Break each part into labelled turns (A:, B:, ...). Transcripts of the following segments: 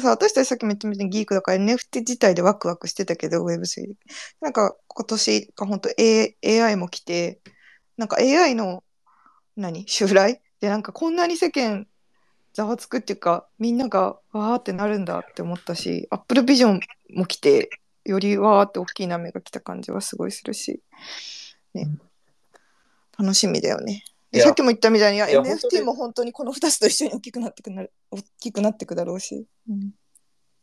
A: かさ、私たちさっきも言ったみたいにギークだから NFT 自体でワクワクしてたけど、Web3 で。なんか今年が本当 A- AI も来て、なんか AI の何？襲来？でなんかこんなに世間ざわつくっていうか、みんながわーってなるんだって思ったし、Apple Vision も来て、よりわーって大きい波が来た感じはすごいするし、ね。楽しみだよね。さっきも言ったみたいに、NFT
B: に。
A: も本当にこの2つと一緒に大きくなってくなる、大きくなってくだろうし。うん。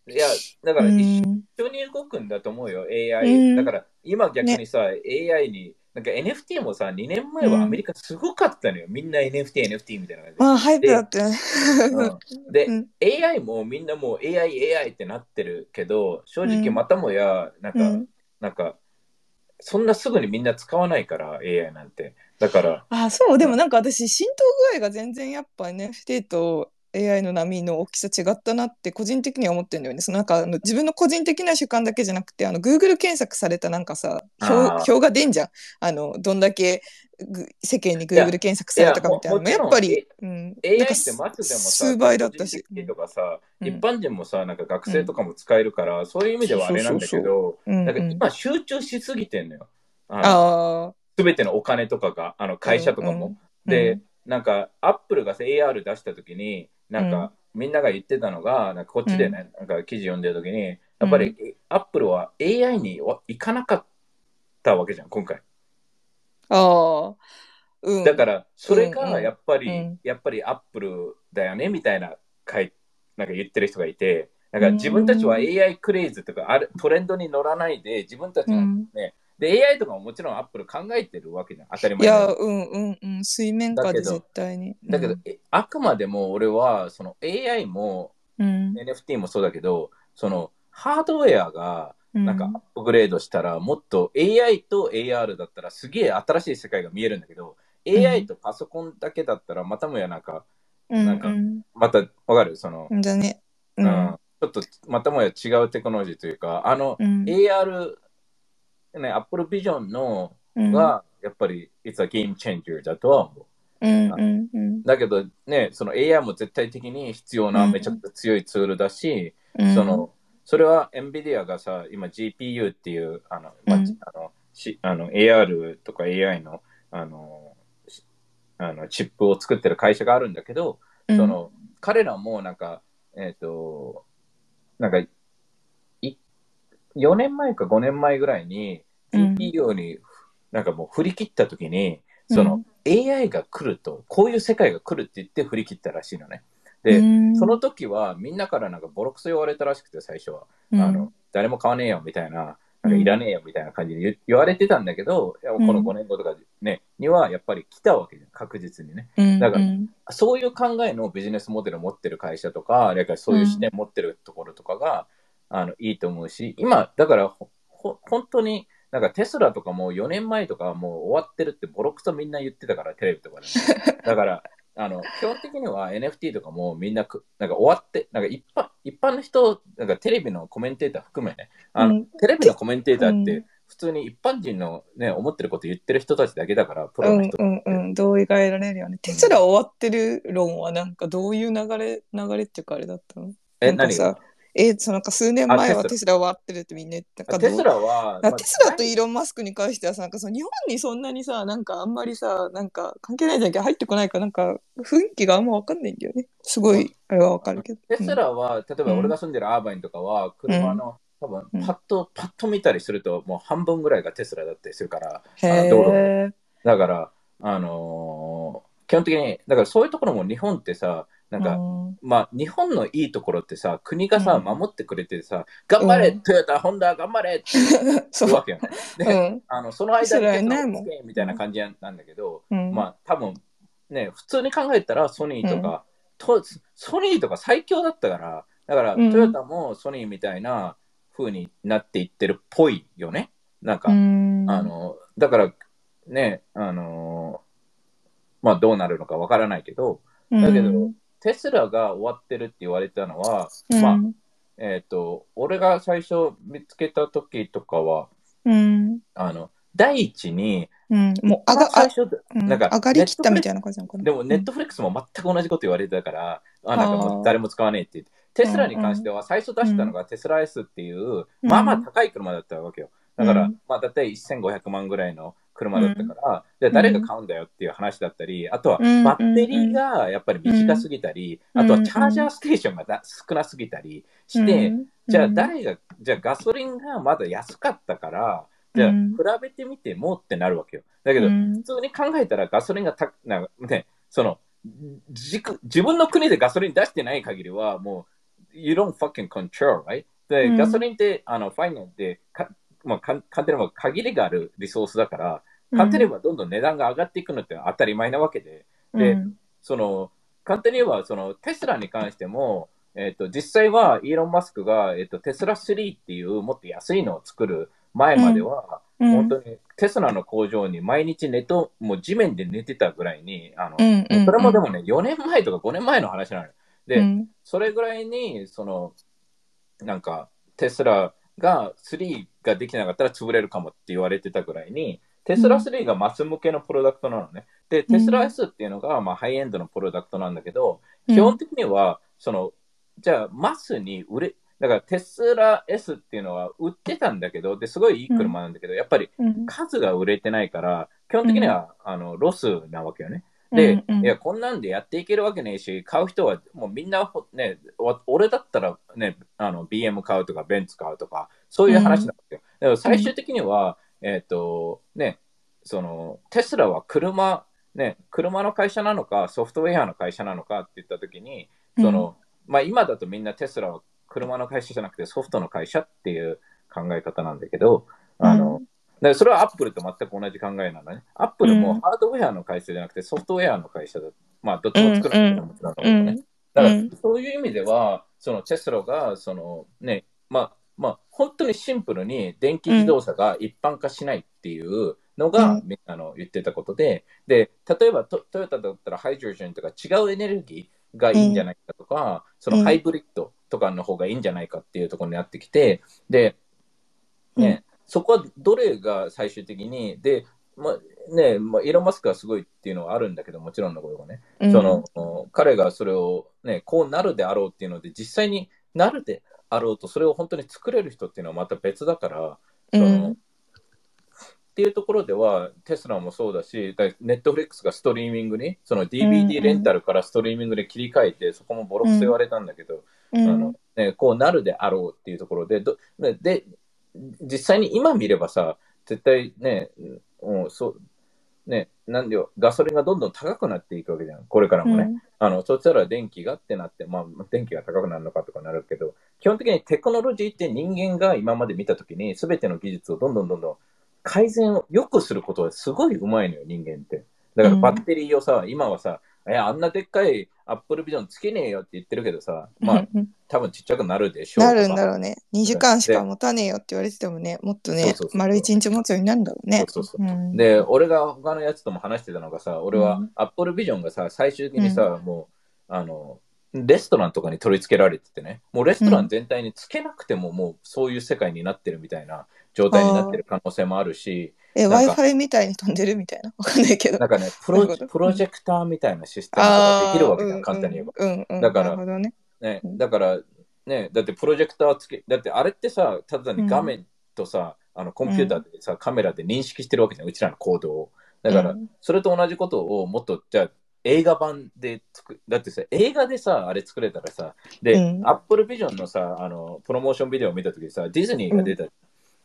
B: いや、だから
A: うん。
B: 一緒に動くんだと思うよ、AI。
A: うん。
B: だから今逆にさ、AI に、なんか NFT もさ、2年前はアメリカすごかったのよ。みんな NFT、NFT みたいな感じ
A: あ、ハイプだった
B: で、
A: うん。
B: AI もみんなもう AI、AI ってなってるけど、正直
A: うん。
B: またもや、なんか、
A: うん。
B: なんか、そんなすぐにみんな使わないから、AI なんて。だから、
A: あ、そう、でもなんか私、浸透具合が全然やっぱ NFT と AI の波の大きさ違ったなって個人的には思ってるんだよね。そのなんかあの自分の個人的な主観だけじゃなくて、あの Google 検索されたなんかさ、表表が出んじゃん。あの、どんだけぐ世間に Google 検索されたかみたいなのも。
B: いや
A: っぱり、うん、
B: AI ってマジでもさ、
A: 数倍だったし。
B: とかさ、
A: うん
B: 一般人もさ、なんか学生とかも使えるから、そういう意味ではあれなんだけど、
A: うん
B: なんか
A: うん
B: 今集中しすぎてんのよ。
A: あ
B: すべてのお金とかが、あの会社とかも。
A: うん
B: で、なんか、アップルがさ AR 出したときに、なんか、みんなが言ってたのが、なんかこっちでね、なんか記事読んでるときに、やっぱり、アップルは AI にはいかなかったわけじゃん、今回。
A: あ、あ。あ、うん。
B: だから、それが
A: うんうん。
B: やっぱり、
A: うん。
B: やっぱりアップルだよね、みたいな、かいなんか言ってる人がいて、なんか自分たちは AI クレイズとかあるトレンドに乗らないで、自分たちの
A: うん。
B: ね、で、AI とかももちろんアップル考えてるわけじゃん、当たり
A: い
B: 前に
A: や、うんうんうん。水面下で絶対に。
B: だけど、えあくまでも俺は、その AI も
A: うん、
B: NFT もそうだけど、そのハードウェアが
A: うん、
B: なんかアップグレードしたら、もっと AI と AR だったらすげえ新しい世界が見えるんだけど、AI とパソコンだけだったら、またもやなんか、
A: うん、
B: なんか
A: うん
B: またわかる？その、
A: ね。う
B: うん
A: ん。
B: ちょっとまたもや違うテクノロジーというか、あの、
A: うん。
B: AR、ね、Apple Vision の
A: うん、
B: が、やっぱり、it's a game changer だとは思う。
A: うんうんうん。
B: だけどね、その AI も絶対的に必要な
A: うん。
B: めちゃくちゃ強いツールだし、
A: うん。
B: その、それは NVIDIA がさ、今 GPU っていう、あの、まあ
A: うん。
B: あのしあの AR とか AI の、あの、しあのチップを作ってる会社があるんだけど、
A: うん、
B: その、彼らもなんか、えっ、と、なんか、い4年前か5年前ぐらいに
A: うん。
B: GPU になんかもう振り切った時に、その、AI が来ると、こういう世界が来るって言って振り切ったらしいのね。で、
A: うん、
B: その時はみんなからなんかボロクソ言われたらしくて最初は、
A: うん、
B: あの誰も買わねえよみたいななんかいらねえよみたいな感じで言言われてたんだけど、いやこの5年後とか、ね、にはやっぱり来たわけじゃん確実にね。
A: うん、
B: だから
A: うん。
B: そういう考えのビジネスモデルを持ってる会社とかだからそういう視点持ってるところとかが、あのいいと思うし今だからほほ本当になんかテスラとかも4年前とかはもう終わってるってボロクソみんな言ってたからテレビとかで、ね、だからあの基本的には NFT とかもみんなくなんか終わってなんか一般一般の人なんかテレビのコメンテーター含めね。あの、
A: うん。
B: テレビのコメンテーターっ
A: う
B: て普通に一般人の、ね、思ってること言ってる人たちだけだからプ
A: うん
B: ロの人
A: うんうん、同意が得られるよね。テスラ終わってる論はなんかどういう流れ、流れっていうかあれだったの？
B: え何？が
A: え、そのか数年前は
B: あテスラ
A: 終わってるってみんな言ってたか
B: テスラは、
A: あテスラとイーロン・マスクに関してはさ、なんかその日本にそんなにさ、なんかあんまりさ、なんか関係ないじゃんけど入ってこないから、なんか雰囲気があんまわかんないんだよね。すごい、あれはわかるけど。
B: テスラは、例えば俺が住んでるアーバインとかは、車の、多分
A: うん
B: パッと、パッと見たりすると、もう半分ぐらいがテスラだったりするから、道路。だから、あのー基本的に、だからそういうところも日本ってさ、なんか、
A: うん。
B: まあ、日本のいいところってさ、国がさ、
A: うん。
B: 守ってくれてさ、頑張れ、
A: うん。
B: トヨタ、ホンダ、頑張れって。言うわけよね。
A: う
B: で、
A: ん。
B: あのその間にみたいな感じなんだけど、
A: うん、
B: まあ、多分ね、普通に考えたらソニーとか、とソニーとか最強だったから、だから、
A: うん。
B: トヨタもソニーみたいな風になっていってるっぽいよね。なんか、
A: うん、
B: あの、だから、ね、あの、まあどうなるのかわからないけど、だけど
A: うん、
B: テスラが終わってるって言われたのは、
A: うん、
B: まあ、えっ、と、俺が最初見つけた時とかは、
A: うん、
B: あの、第一に、
A: うん、もう、あが、あ、
B: 最初、
A: うん。
B: なんか
A: 上がりきったみたいな感じなのかな？
B: でもネットフリックスも全く同じこと言われてたから、あなんかもう誰も使わねえって言って、テスラに関しては最初出したのがテスラ S っていう、まあまあ高い車だったわけよ。だから、
A: うん。
B: まあだいたい1500万ぐらいの車だったから、じゃあ誰が買うんだよっていう話だったり、あとは
A: うん
B: バッテリーがやっぱり短すぎたり、
A: うん
B: あとはチャージャーステーションがだ少なすぎたりして、
A: うん
B: じゃあ誰が、じゃあガソリンがまだ安かったから、じゃあ比
A: うん。
B: べてみてもってなるわけよ。だけど、
A: うん。
B: 普通に考えたらガソリンがたな、ね、その自自分の国でガソリン出してない限りはもう You don't fucking control, right? で、
A: うん。
B: ガソリンってあのファイナルでか、まあ、か簡単に言えば限りがあるリソースだから、簡単に言えばどんどん値段が上がっていくのって当たり前なわけで、で
A: うん。
B: その簡単に言えばそのテスラに関しても、えっと実際はイーロン・マスクが、えっとテスラ3っていうもっと安いのを作る前までは、
A: うん。
B: 本当にテスラの工場に毎日寝と、もう地面で寝てたぐらいに、あの、
A: うんうん
B: それもでもね、4年前とか5年前の話なのよ。で、
A: うん。
B: それぐらいに、その、なんか、テスラが3ができなかったら潰れるかもって言われてたぐらいに、テスラ3がマス向けのプロダクトなのね。で、テスラ S っていうのが、まあ、ハイエンドのプロダクトなんだけど、基本的には、その、じゃあ、マスに売れ、だからテスラ S っていうのは売ってたんだけど、ですごいいい車なんだけど、やっぱり
A: うん
B: 数が売れてないから、基本的には、あのロスなわけよね。で、
A: うんうん。
B: いや、こんなんでやっていけるわけねえし、買う人はもうみんなほ、ね、わ俺だったら、ね、あの BM 買うとか、ベンツ買うとか、そういう話なんですよ。だから最終的には、えっ、と、ね、その、テスラは車、ね、車の会社なのか、ソフトウェアの会社なのかって言ったときに、その、まあ今だとみんなテスラは車の会社じゃなくてソフトの会社っていう考え方なんだけど、あの、でそれはアップルと全く同じ考えなのね。アップルもハードウェアの会社じゃなくてソフトウェアの会社だ。まあ、どっちも作るんだけどもちろんだけどね。だから、そういう意味では、そのテスラが、そのね、まあ、まあ、本当にシンプルに電気自動車が一般化しないっていうのが、
A: うん
B: みんなの言ってたことで、で、例えばトトヨタだったらハイドロジェンとか違うエネルギーがいいんじゃないかとか、そのハイブリッドとかの方がいいんじゃないかっていうところになってきて、で、ね、そこはどれが最終的に、で、まあね、まあ、イーロン・マスクはすごいっていうのはあるんだけど、もちろんのことがね、
A: うん。
B: その彼がそれを、ね、こうなるであろうっていうので、実際になるであろうと、それを本当に作れる人っていうのはまた別だから、その
A: うん。
B: っていうところでは、テスラもそうだし、ネットフリックスがストリーミングに、その DVD
A: ん
B: レンタルからストリーミングで切り替えて、そこもボロクソ言われたんだけど、
A: うん。
B: あのね、こうなるであろうっていうところで、どで実際に今見ればさ、絶対ね、うん、そうね、なんでよ、ガソリンがどんどん高くなっていくわけじゃん、これからもね。あのそしたら電気がってなって、まあ、電気が高くなるのかとかなるけど、基本的にテクノロジーって人間が今まで見たときに、すべての技術をどんどんどんどん改善を良くすることはすごいうまいのよ、人間って。だからバッテリーをさ、今はさ、いや、あんなでっかいアップルビジョンつけねえよって言ってるけどさ、まあ、
A: う ん
B: 多分ちっちゃくなるでしょう。
A: なるんだろうね。2時間しか持たねえよって言われててもね、もっとね丸1日持つようになるんだろうね。
B: そうそうそう
A: うん
B: で、俺が他のやつとも話してたのがさ、俺は
A: うん
B: アップルビジョンがさ、最終的にさ、もう、あの、レストランとかに取り付けられててね、もうレストラン全体につけなくても、もうそういう世界になってるみたいな状態になってる可能性もあるし、
A: え、Wi-Fi みたいに飛んでるみたいな？わかんないけど。
B: なんかね、プロプロジェクターみたいなシステムができるわけじゃん、簡単に言えば。
A: うんうんうん、
B: だから
A: ね。
B: ね、
A: うん
B: だから、ね、だってプロジェクターつけ、だってあれってさ、ただに画面とさ、あのコンピューターでさ、カメラで認識してるわけじゃん、うちらの行動を。だから、
A: うん
B: それと同じことをもっと、じゃあ、映画版で作だってさ、映画でさ、あれ作れたらさ、で、
A: うん
B: アップルビジョンのさ、あの、プロモーションビデオを見たときさ、ディズニーが出た。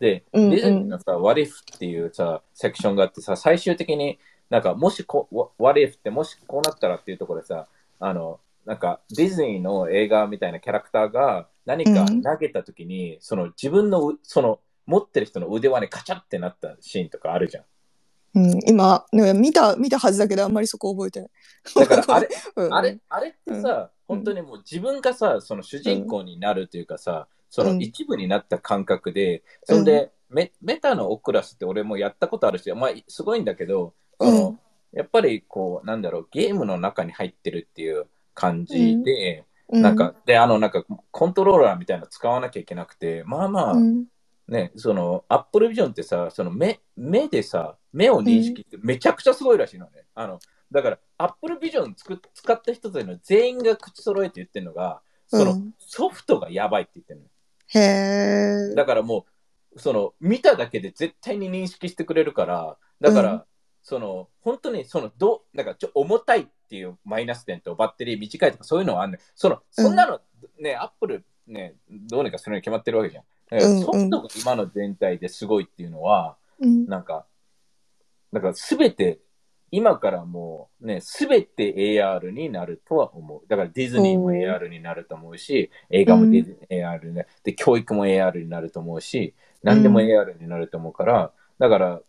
B: で、
A: うん
B: ディズニーのさ、What If っていうさ、セクションがあってさ、最終的になんか、もしこ、What If ってもしこうなったらっていうところでさ、あの、なんか、ディズニーの映画みたいなキャラクターが何か
A: うん。
B: 投げたときに、その自分のう、その、持ってる人の腕輪にカチャってなったシーンとかあるじゃん。
A: うん、今、ね見た、見たはずだけど、あんまりそこ覚えてない。
B: だから、あれ、
A: うん、
B: あれ、あれってさ、
A: うん。
B: 本当にもう自分がさ、その主人公になるというかさ、その一部になった感覚で、そんで、メメタのオクラスって俺もやったことあるし、まあ、すごいんだけど、その
A: うん
B: やっぱりこう、なんだろう、ゲームの中に入ってるっていう感じで、
A: う
B: なんか、で、あの、なんか、コントローラーみたいなの使わなきゃいけなくて、まあまあ、
A: うん。
B: ね、その、アップルビジョンってさ、その目、目でさ、目を認識ってめちゃくちゃすごいらしいのね。あの、だから、アップルビジョンつく使った人たちの全員が口揃えて言ってるのが、その、
A: うん。
B: ソフトがやばいって言ってるの。
A: へえ。
B: だからもう、その、見ただけで絶対に認識してくれるから、だから、
A: うん
B: その、本当に、その、どう、なんか、ちょ、重たいっていうマイナス点とバッテリー短いとかそういうのはあんねん。その、そんなの、ね、アップル、ね、どうにかするに決まってるわけじゃん。だから
A: うんうん
B: ソフトが今の全体ですごいっていうのは、
A: うん
B: なんか、だからすべて、今からもうね、すべて AR になるとは思う。だからディズニーも AR になると思うし、映画もディズ、AR になる。で、教育も AR になると思うし、何でも
A: うん
B: AR になると思うから、だから、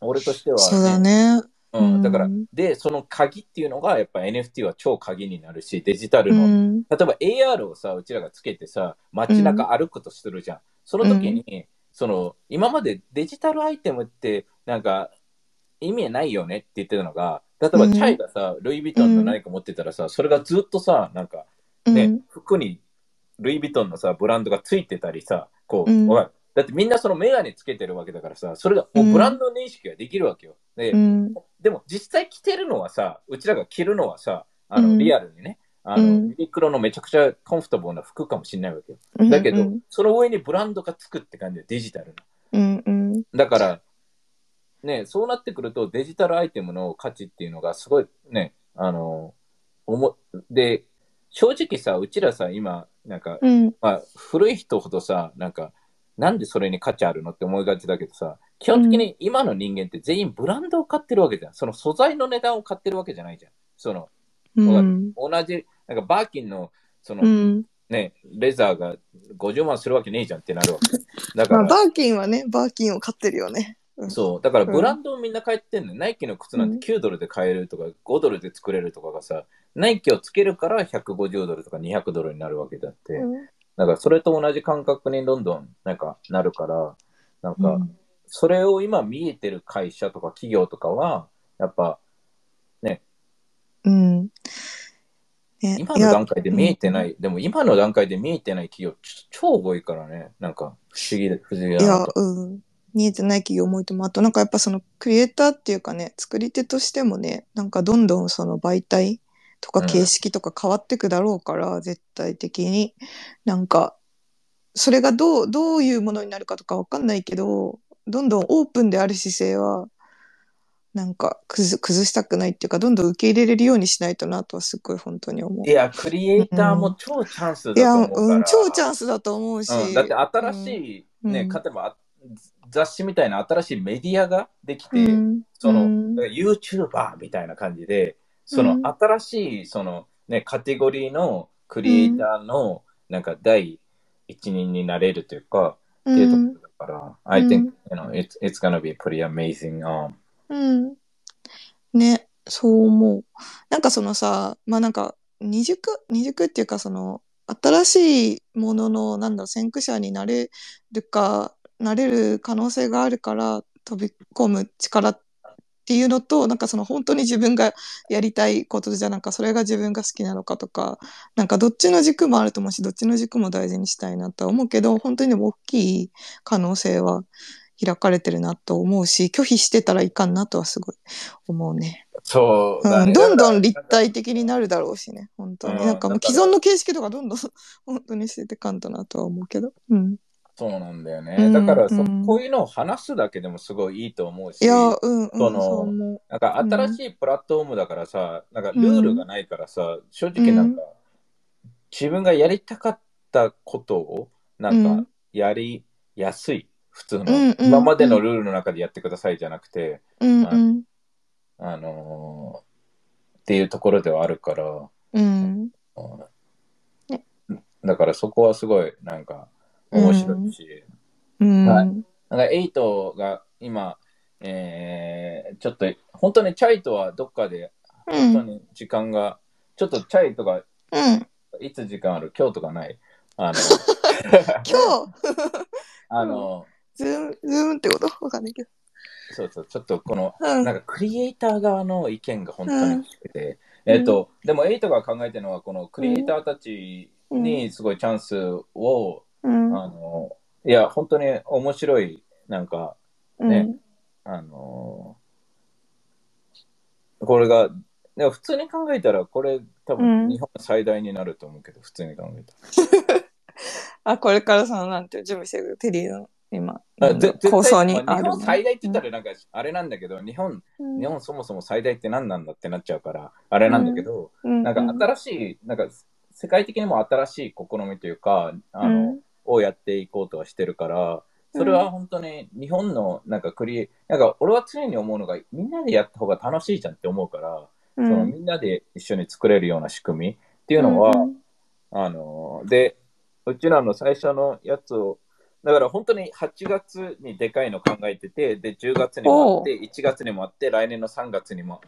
B: 俺としては、
A: そうだね。
B: うん、だから
A: うん、
B: で、その鍵っていうのが、やっぱ NFT は超鍵になるし、デジタ
A: う
B: ルの、
A: ん。
B: 例えば AR をさ、うちらがつけてさ、街中歩くとするじゃん。その時に、その、今までデジタルアイテムって、なんか、意味ないよねって言ってたのが、例えば
A: うん
B: チャイがさ、ルイ・ヴィトンの何か持ってたらさ、それがずっとさ、なんか、ね、
A: うん
B: 服にルイ・ヴィトンのさ、ブランドがついてたりさ、こう、
A: うん
B: だってみんなそのメガネつけてるわけだからさ、それがもうブランド認識ができるわけよ。で、
A: うん。
B: でも実際着てるのはさ、うちらが着るのはさ、あの、
A: うん
B: リアルにね、あの、
A: うん
B: ユニクロのめちゃくちゃコンフォタブルな服かもしれないわけよ。
A: うん。
B: だけど、
A: うん
B: その上にブランドがつくって感じでデジタルな。
A: うん。うん。
B: だから、ね、そうなってくるとデジタルアイテムの価値っていうのがすごいね、あの、おも、で、正直さ、うちらさ、今、なんか、
A: うん。
B: まあ、古い人ほどさ、なんか、なんでそれに価値あるのって思いがちだけどさ、基本的に今の人間って全員ブランドを買ってるわけじゃん。その素材の値段を買ってるわけじゃないじゃん。その、
A: うん。
B: 同じ、なんかバーキンの、その、
A: うん。
B: ね、レザーが50万するわけねえじゃんってなるわけ。だか
A: まあ、
B: ら、
A: バーキンはね、バーキンを買ってるよね。うん。
B: そう、だからブランドをみんな買ってんの、ナイキの靴なん
A: うん。
B: て9ドルで買えるとか、5ドルで作れるとかがさ、ナイキをつけるから150ドルとか200ドルになるわけだって。
A: うん。
B: だからそれと同じ感覚にどんどんなんかなるから、なんか、それを今見えてる会社とか企業とかは、やっぱ
A: うん。ね
B: 今の段階で見えてない、でも今の段階で見えてない企業ち超多いからね、なんか不思議で、不思議
A: いや
B: だなと。、
A: うん。見えてない企業も多いと思う。あとなんかやっぱそのクリエイターっていうかね、作り手としてもね、なんかどんどんその媒体とか
B: うん
A: 形式とか変わってくだろうから、絶対的に。なんか、それがどう、どういうものになるかとかわかんないけど、どんどんオープンである姿勢は、なんか崩崩したくないっていうか、どんどん受け入れれるようにしないとなとはすっごい本当に思う。
B: いや、クリエイターも超チャンスだと
A: いや、
B: 思うから。
A: うん、超チャンスだと思うし。
B: うん、だって新しい、ね、
A: うんうん
B: 例えばあ雑誌みたいな新しいメディアができて、
A: うん
B: その、
A: うん
B: YouTuber みたいな感じで、その
A: うん
B: 新しい、そのね、カテゴリーのクリエイターの、なんか第一人になれるというか、っていうところだから、I think, you know, it's, it's gonna be pretty amazing. Um,
A: うん。ね、そう思う。なんかそのさ、まあなんか、二軸、二軸っていうかその、新しいものの、なんだろう、先駆者になれるか、なれる可能性があるから飛び込む力っていうのと、なんかその本当に自分がやりたいことじゃ、なんかそれが自分が好きなのかとか、なんかどっちの軸もあると思うし、どっちの軸も大事にしたいなとは思うけど、本当にでも大きい可能性は開かれてるなと思うし、拒否してたらいかんなとはすごい思うね。
B: そうだね、
A: うん、どんどん
B: だ
A: 立体的になるだろうしね、本当に。
B: うん
A: なんかもう既存の形式とかどんどん 本当に捨ててかんとなとは思うけど。うん。
B: そうなんだよね。
A: うん
B: だからそ、
A: うん。
B: こういうのを話すだけでもすごいいいと思うし、
A: いや、うん、うん、
B: その。なんか新しいプラットフォームだからさ、なんかルールがないからさ、正直なんか、自分がやりたかったことをなん
A: うん。
B: かやりやすい、普通の、今までのルールの中でやってくださいじゃなくて、
A: うん、うん、
B: あのーっていうところではあるから、
A: うん。ね
B: だからそこはすごいなんか面白いし、
A: うん。
B: はい。なんかエイトが今、えー、ちょっと本当にチャイとはどっかで
A: うん。
B: 本当に時間が、ちょっとチャイとか
A: うん。
B: いつ時間ある？今日とかない？あの、
A: 今日、
B: あの、
A: ズーム、ズームってこと？わかんないけど。
B: そうそう、ちょっとこの、
A: うん。
B: なんかクリエイター側の意見が本当に欲しくて、
A: うん。
B: えっ、と、でもエイトが考えてるのは、このクリエイターたちにすごいチャンスを、
A: うん。
B: あの、いや、本当に面白い、なんか、ね。あの、これが、でも普通に考えたら、これ、多
A: うん。
B: 分日本最大になると思うけど、普通に考えたら。
A: あ、これからその、なんていう準備してるテリーの今、
B: あぜ絶対
A: 構想に
B: まあ
A: る
B: 本最大って言ったらなんかあれなんだけど、日本、
A: うん。
B: 日本そもそも最大って何なんだってなっちゃうから、あれなんだけど、
A: うん。
B: なんか新しい、なんか世界的にも新しい試みというか、あの、をやっていこうとはしてるから、それは本当に日本のなんかクリエ、なんか俺は常に思うのが、みんなでやった方が楽しいじゃんって思うから、
A: うん。
B: そのみんなで一緒に作れるような仕組みっていうのは、
A: うん
B: あの、で、うちらの最初のやつを、だから本当に8月にでかいの考えてて、で、10月にもあって、1月にもあって、来年の3月にも、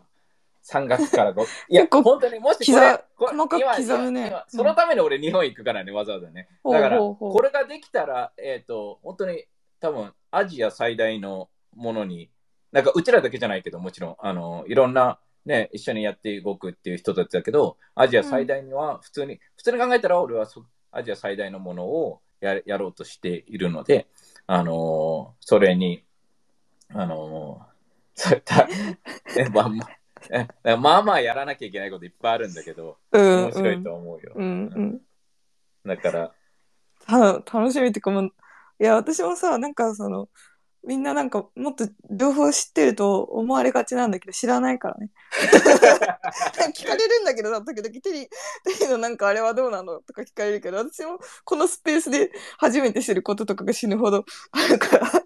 B: 3月から5、いや、本当にもしこ
A: 刻
B: れ、これ
A: 細かく
B: 今
A: 刻むね。
B: そのために俺日本行くからね、わざわざね。だから、
A: ほうほう。ほう
B: これができたら、えっ、と、本当に多分アジア最大のものに、なんかうちらだけじゃないけど、もちろん、あの、いろんな、ね、一緒にやって動くっていう人たちだけど、アジア最大には普通に、普通に考えたら俺はそアジア最大のものをややろうとしているので、あのそれに、あのそういった、えま。あまあえまあまあやらなきゃいけないこといっぱいあるんだけど、
A: うん
B: 面白いと思うよ。
A: うんうん
B: だから、
A: た楽しみっていうかもういや私もさなんかそのみんななんかもっと情報知ってると思われがちなんだけど知らないからね。聞かれるんだけどさ時々テリーテリーのなんかあれはどうなのとか聞かれるけど私もこのスペースで初めて知ることとかが死ぬほどあるから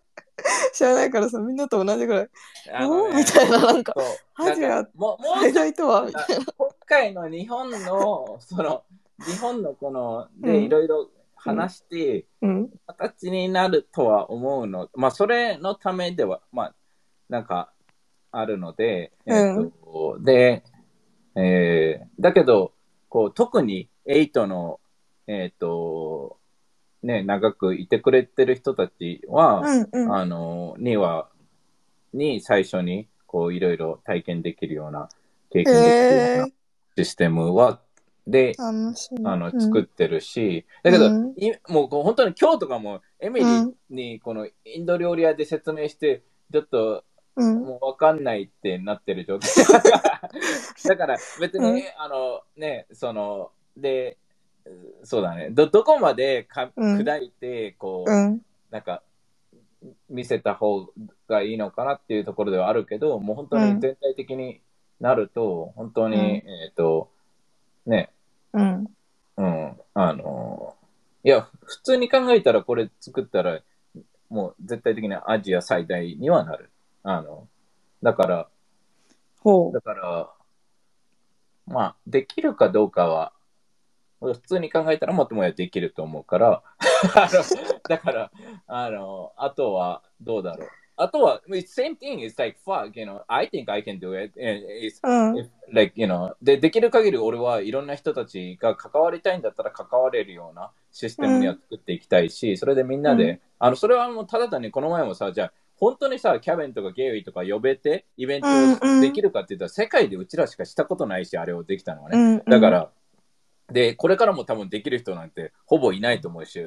A: 知らないからさみんなと同じぐらい。
B: あのね
A: おーみたいななんか
B: そう
A: アジア
B: なんかもうもう
A: 最大とはみたい
B: あ今回の日本の、その、日本のこの、
A: うん
B: で、いろいろ話して、
A: なうん。
B: 形になるとは思うの。まあ、それのためでは、まあ、なんか、あるので、えっと、で、えーだけど、こう、特に8の、えっ、と、ね、長くいてくれてる人たちは、
A: うんうん。
B: あの、には、に最初に、こう、いろいろ体験できるような、経験できるよう
A: へ
B: なシステムは、で、あの、
A: うん。
B: 作ってるし、だけど、
A: うん。
B: いもうこう本当に今日とかも、エミリー
A: うん
B: にこのインド料理屋で説明して、ちょっと
A: うん。
B: もうわかんないってなってる状況。だから別に、
A: うん。
B: あのね、その、で、そうだね、ど、どこまでか
A: うん。
B: 砕いて、こう、
A: うん。
B: なんか、見せた方がいいのかなっていうところではあるけど、もう本当
A: うん。
B: に全体的になると、本当に、
A: うん。
B: えっ、と、ね、
A: うん。
B: うん、あの、いや、普通に考えたらこれ作ったら、もう絶対的にアジア最大にはなる。あの、だから、
A: ほ
B: だから、まあ、できるかどうかは、普通に考えたらもっともやできると思うから、だから、あの、あとはどうだろう。あとは、same thing, it's like, fuck, you know, I think I can do it. It's
A: う。うん。
B: like, you know, で、できる限り俺はいろんな人たちが関わりたいんだったら関われるようなシステムには作っていきたいし、それでみんなで、
A: うん
B: あの、それはもうただ単にこの前もさ、じゃあ、本当にさ、キャベンとかゲイとか呼べてイベント
A: うんうん
B: できるかって言ったら、世界でうちらしかしたことないし、あれをできたのはね。
A: うん。
B: だか、ら、で、これからも多分できる人なんてほぼいないと思うし、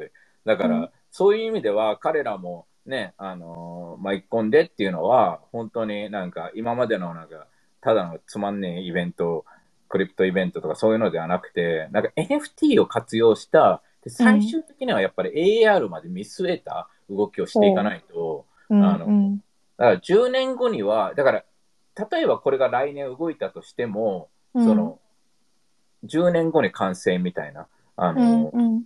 B: だから、
A: うん。
B: そういう意味では彼らもね、あのー巻き込んでっていうのは、本当になんか今までのなんか、ただのつまんねえイベント、クリプトイベントとかそういうのではなくて、なんか NFT を活用した、で最終的にはやっぱり AR まで見据えた動きをしていかないと、
A: う。ん
B: あの
A: うん。
B: だから10年後には、だから、例えばこれが来年動いたとしても、
A: うん。
B: その、10年後に完成みたいな、あ
A: うん
B: の、
A: うん。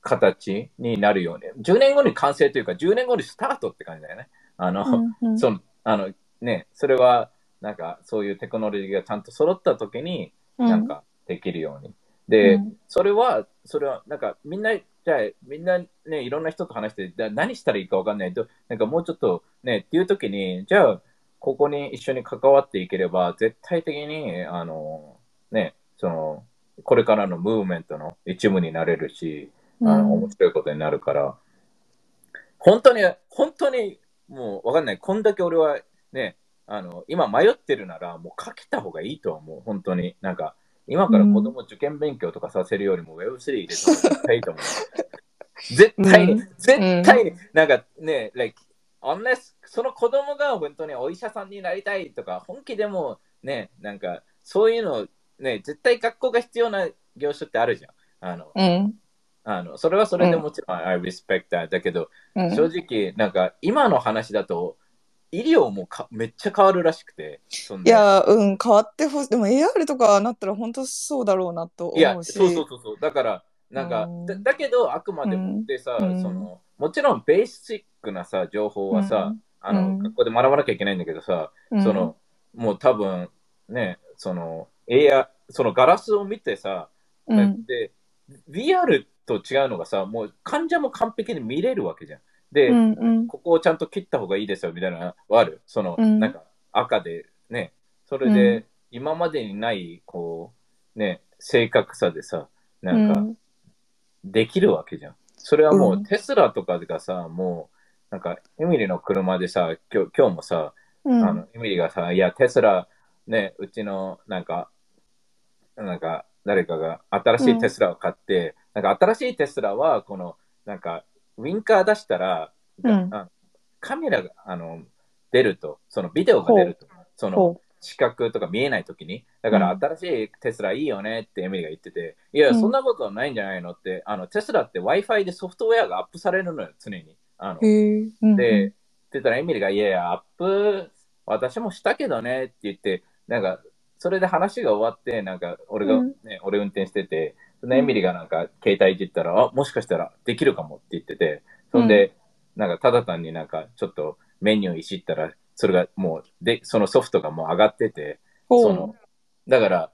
B: 形になるように、10年後に完成というか、10年後にスタートって感じだよね。あの、
A: うんうん。
B: その、あの、ね、それは、なんか、そういうテクノロジーがちゃんと揃った時に、なんか、できるように。で、
A: うん。
B: それは、それは、なんか、みんな、じゃあ、みんなね、いろんな人と話して、じゃあ何したらいいかわかんないと、なんかもうちょっとね、っていう時に、じゃあ、ここに一緒に関わっていければ、絶対的に、あの、ね、その、これからのムーブメントの一部になれるし、あの、面白いことになるから、本当に、本当に、もうわかんない。こんだけ俺はね、あの、今迷ってるなら、もうかけた方がいいと思う。本当に。なんか、今から子供受験勉強とかさせるよりも Web3 入れたいいと思う。絶対に、
A: うん
B: 絶対に、なんかね、like, unless その子供が本当にお医者さんになりたいとか、本気でもね、なんか、そういうのね、絶対学校が必要な業種ってあるじゃん。あの、
A: うん。
B: あのそれはそれでもちろん、I respect that だけど、
A: うん。
B: 正直、なんか今の話だと、医療もかめっちゃ変わるらしくて。い
A: や、うん、変わってほしい。でも AR とかなったら本当そうだろうなと
B: いや
A: 思うし。
B: そうそうそうそう。だから、なんか、
A: うん
B: だだけど、あくまでもでさ、
A: うん
B: その、もちろんベーシックなさ、情報はさ、あの、
A: うん
B: 学校で学ばなきゃいけないんだけどさ、
A: うん
B: その、もう多分、ね、その、AR、そのガラスを見てさ、
A: うん。
B: で、VR と違うのがさ、もう患者も完璧に見れるわけじゃん。で、
A: うんうん。
B: ここをちゃんと切った方がいいですよみたいなのはある？その、
A: うん
B: なんか赤でね、それで今までにない、こう、ね、正確さでさ、なんかできるわけじゃん。それはも
A: う
B: うんテスラとかがさ、もう、なんかエミリの車でさ、今日今日もさ、
A: うん、
B: あのエミリがさ、いや、テスラ、ね、うちのなんか、なんか誰かが新しいテスラを買って、なんか新しいテスラは、この、なんか、ウィンカー出したら、
A: うん。
B: あカメラがあの出ると、そのビデオが出ると、その
A: ほ
B: 視覚とか見えないときに、だから
A: うん。
B: 新しいテスラいいよねってエミリが言ってて、いや、
A: うん。
B: そんなことはないんじゃないのって、あのテスラって Wi-Fi でソフトウェアがアップされるのよ、常に。あので、って言ったらエミリが、いやいや、アップ、私もしたけどねって言って、なんか、それで話が終わって、なんか、俺が、
A: うん。
B: ね、俺運転してて、そのエミリがなんか、携帯いじったら、あ、もしかしたらできるかもって言ってて、そんで、なんか、ただ単になんか、ちょっとメニューいじったら、それがもう、で、そのソフトがもう上がってて、その、だから、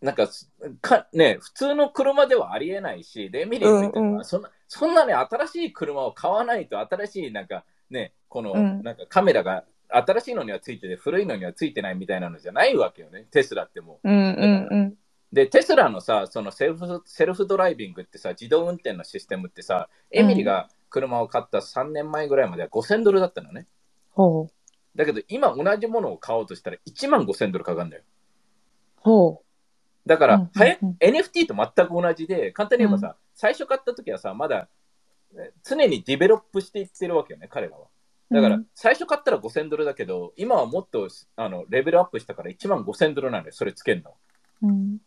B: なんかすか、ね、普通の車ではありえないし、で、エミリーが言ったのは、
A: うんうん。
B: そんな、そんなね、新しい車を買わないと、新しい、なんか、ね、この、
A: うん。
B: なんかカメラが、新しいのにはついてて、古いのにはついてないみたいなのじゃないわけよね、テスラってもう。
A: うんうんうん。
B: で、テスラのさ、そのセルフセルフドライビングってさ、自動運転のシステムってさ、エミリが車を買った3年前ぐらいまでは5000ドルだったのね。
A: ほう。
B: だけど、今同じものを買おうとしたら1万5000ドルかかるんだよ。
A: ほ
B: だから、
A: うん
B: 早
A: うん
B: NFT と全く同じで、簡単に言えばさ、最初買った時はさ、まだえ常にディベロップしていってるわけよね、彼らは。
A: う。
B: だから、
A: うん
B: 最初買ったら5000ドルだけど、今はもっとあのレベルアップしたから1万5000ドルなんで、それつけるの。
A: うん、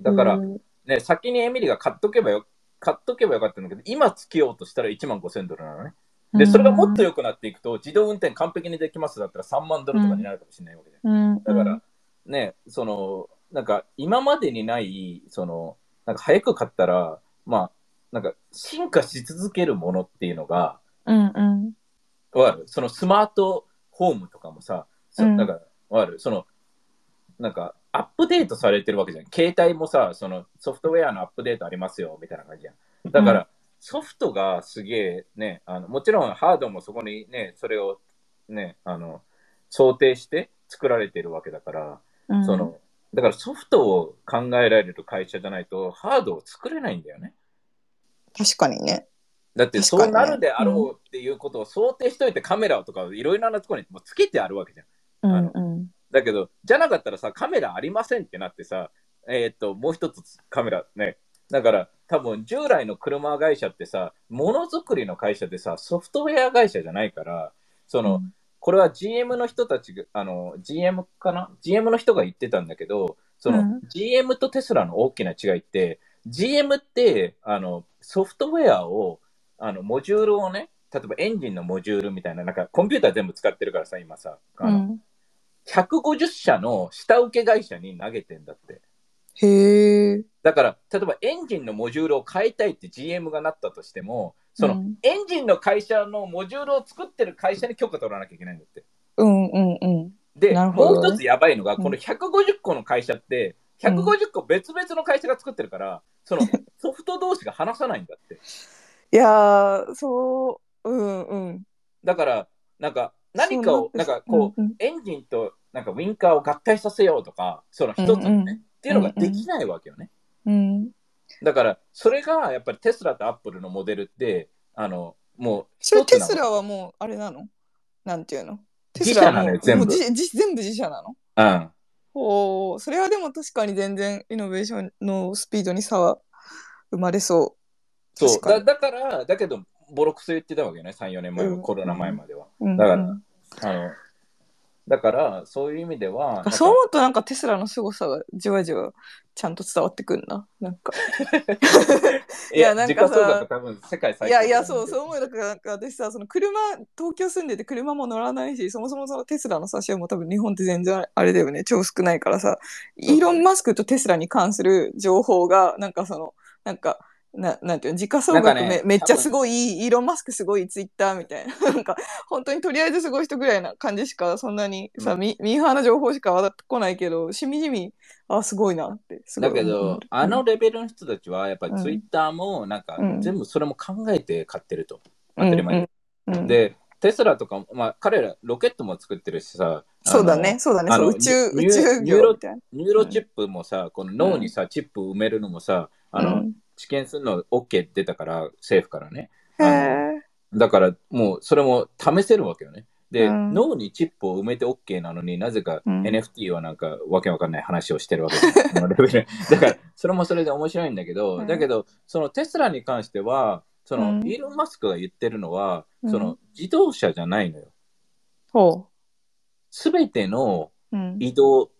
B: だから、
A: うん
B: ね、先にエミリが買っとけばよ買っとけばよかったんだけど、今つけようとしたら1万5000ドルなのね。で、それがもっと良くなっていくと、自動運転完璧にできますだったら3万ドルとかになるかもしれないわけで。
A: うん、
B: だから、ね、その、なんか今までにない、その、なんか早く買ったら、まあ、なんか進化し続けるものっていうのが、
A: うんうん。
B: わかる？そのスマートホームとかもさ、そ
A: うん
B: だから、わかる？その、なんか、アップデートされてるわけじゃん。携帯もさ、そのソフトウェアのアップデートありますよ、みたいな感じじゃん。だから、ソフトがすげえね、あの、もちろんハードもそこにね、それをね、あの、想定して作られてるわけだから、
A: うん、
B: その、だからソフトを考えられる会社じゃないと、ハードを作れないんだよね。
A: 確かにね。
B: だってそうなるであろうっていうことを想定しといてカメラとかいろいろなところにもうつけてあるわけじゃん。
A: うんうん。
B: だけど、じゃなかったらさ、カメラありませんってなってさ、えーっと、もう一つカメラね。だから、多分従来の車会社ってさ、ものづくりの会社でさ、ソフトウェア会社じゃないから、その、これは GM の人たちが、あの、GM かな ?GM の人が言ってたんだけど、その、
A: うん
B: GM とテスラの大きな違いって、GM って、あの、ソフトウェアを、あの、モジュールをね、例えばエンジンのモジュールみたいな、なんかコンピューター全部使ってるからさ、今さ、あの、
A: うん、
B: 150社の下請け会社に投げてんだって。
A: へえ。
B: だから、例えばエンジンのモジュールを変えたいって GM がなったとしても、その、
A: うん
B: エンジンの会社のモジュールを作ってる会社に許可取らなきゃいけないんだって。
A: うんうんうん。
B: で、もう一つやばいのが、
A: うん
B: この150個の会社って、150個別々の会社が作ってるから、その ソフト同士が話さないんだって。
A: いやー、そう、うんうん。
B: だから、なんか、何かを、なんかこう、
A: うんうん。
B: エンジンとなんかウィンカーを合体させようとか、その一つにね、
A: うんうん。
B: っていうのができないわけよね。
A: うん。
B: だから、それがやっぱりテスラとアップルのモデルって、あの、もう
A: それテスラはもう、あれなの？なんていうの？テ
B: 自社なのよ
A: もう
B: 全部。
A: 全部自社なの？
B: うん。
A: おーそれはでも確かに全然イノベーションのスピードに差は生まれそ
B: そうだだから、だけど、ボロクソ言ってたわけよね、3、4年前は、
A: うん
B: コロナ前までは。
A: う。うん
B: だから
A: うん
B: あの、だから、そういう意味では、
A: そう思うとなんかテスラの凄さがじわじわちゃんと伝わってくんな。なんか。
B: いや、
A: なんかさいやいや、そう、
B: う。
A: そう思う。だから、なんか私さ、その車、東京住んでて車も乗らないし、そもそもそのテスラの差しも多分日本って全然あれだよね、超少ないからさ、イーロン・マスクとテスラに関する情報が、なんかその、なんか、ななんていうの時価総額め,、
B: ね
A: めっちゃすごいイーロン・マスクすごいツイッターみたいななんか本当にとりあえずすごい人ぐらいな感じしかそんなにさ、
B: うん。
A: ミミーハーな情報しか渡ってこないけどしみじみあすごいなってすごい。
B: だけ
A: 思う、
B: どあのレベルの人たちは、やっぱりツイッターも、なんか
A: うん、
B: 全部それも考えて買ってると。
A: うん。
B: 当たり前。で、テスラとか、まあ、彼らロケットも作ってるしさ、
A: そうだね、そうだね、宇宙、宇宙。
B: ニューロチップもさ、この脳にさ、チップ埋めるのもさ、あの、
A: うん
B: 治験するの OK 出たから、政府からね。だから、もうそれも試せるわけよね。で、
A: うん
B: 脳にチップを埋めて OK なのになぜか
A: うん
B: NFT はなんかわけわかんない話をしてるわけだそ のレベルだから、それもそれで面白いんだけど、
A: うん
B: だけど、そのテスラに関しては、その、
A: うん
B: イーロン・マスクが言ってるのは、
A: うん
B: その自動車じゃないのよ。
A: ほ
B: すべての
A: う。うん。
B: 移動、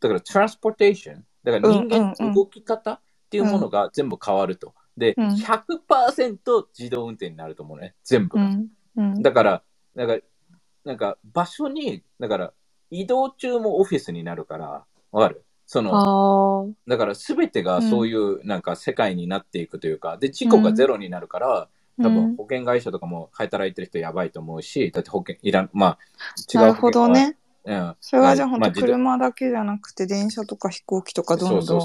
B: だからトランスポーテーション、だから人間
A: うんうんうん
B: の動き方っていうものが全部変わると。で、
A: うん。
B: 100%自動運転になると思うね、全部が。だから、だから、なんか場所に、だから移動中もオフィスになるから、わかる？その。だから全てがそういうなんか世界になっていくというか、で、事故がゼロになるから、多分保険会社とかも働いてる人やばいと思うし、だって保険いらん、まあ、違う
A: なるほどね。
B: うん。
A: それはじゃあ本当車だけじゃなくて電車とか飛行機とかどんどん。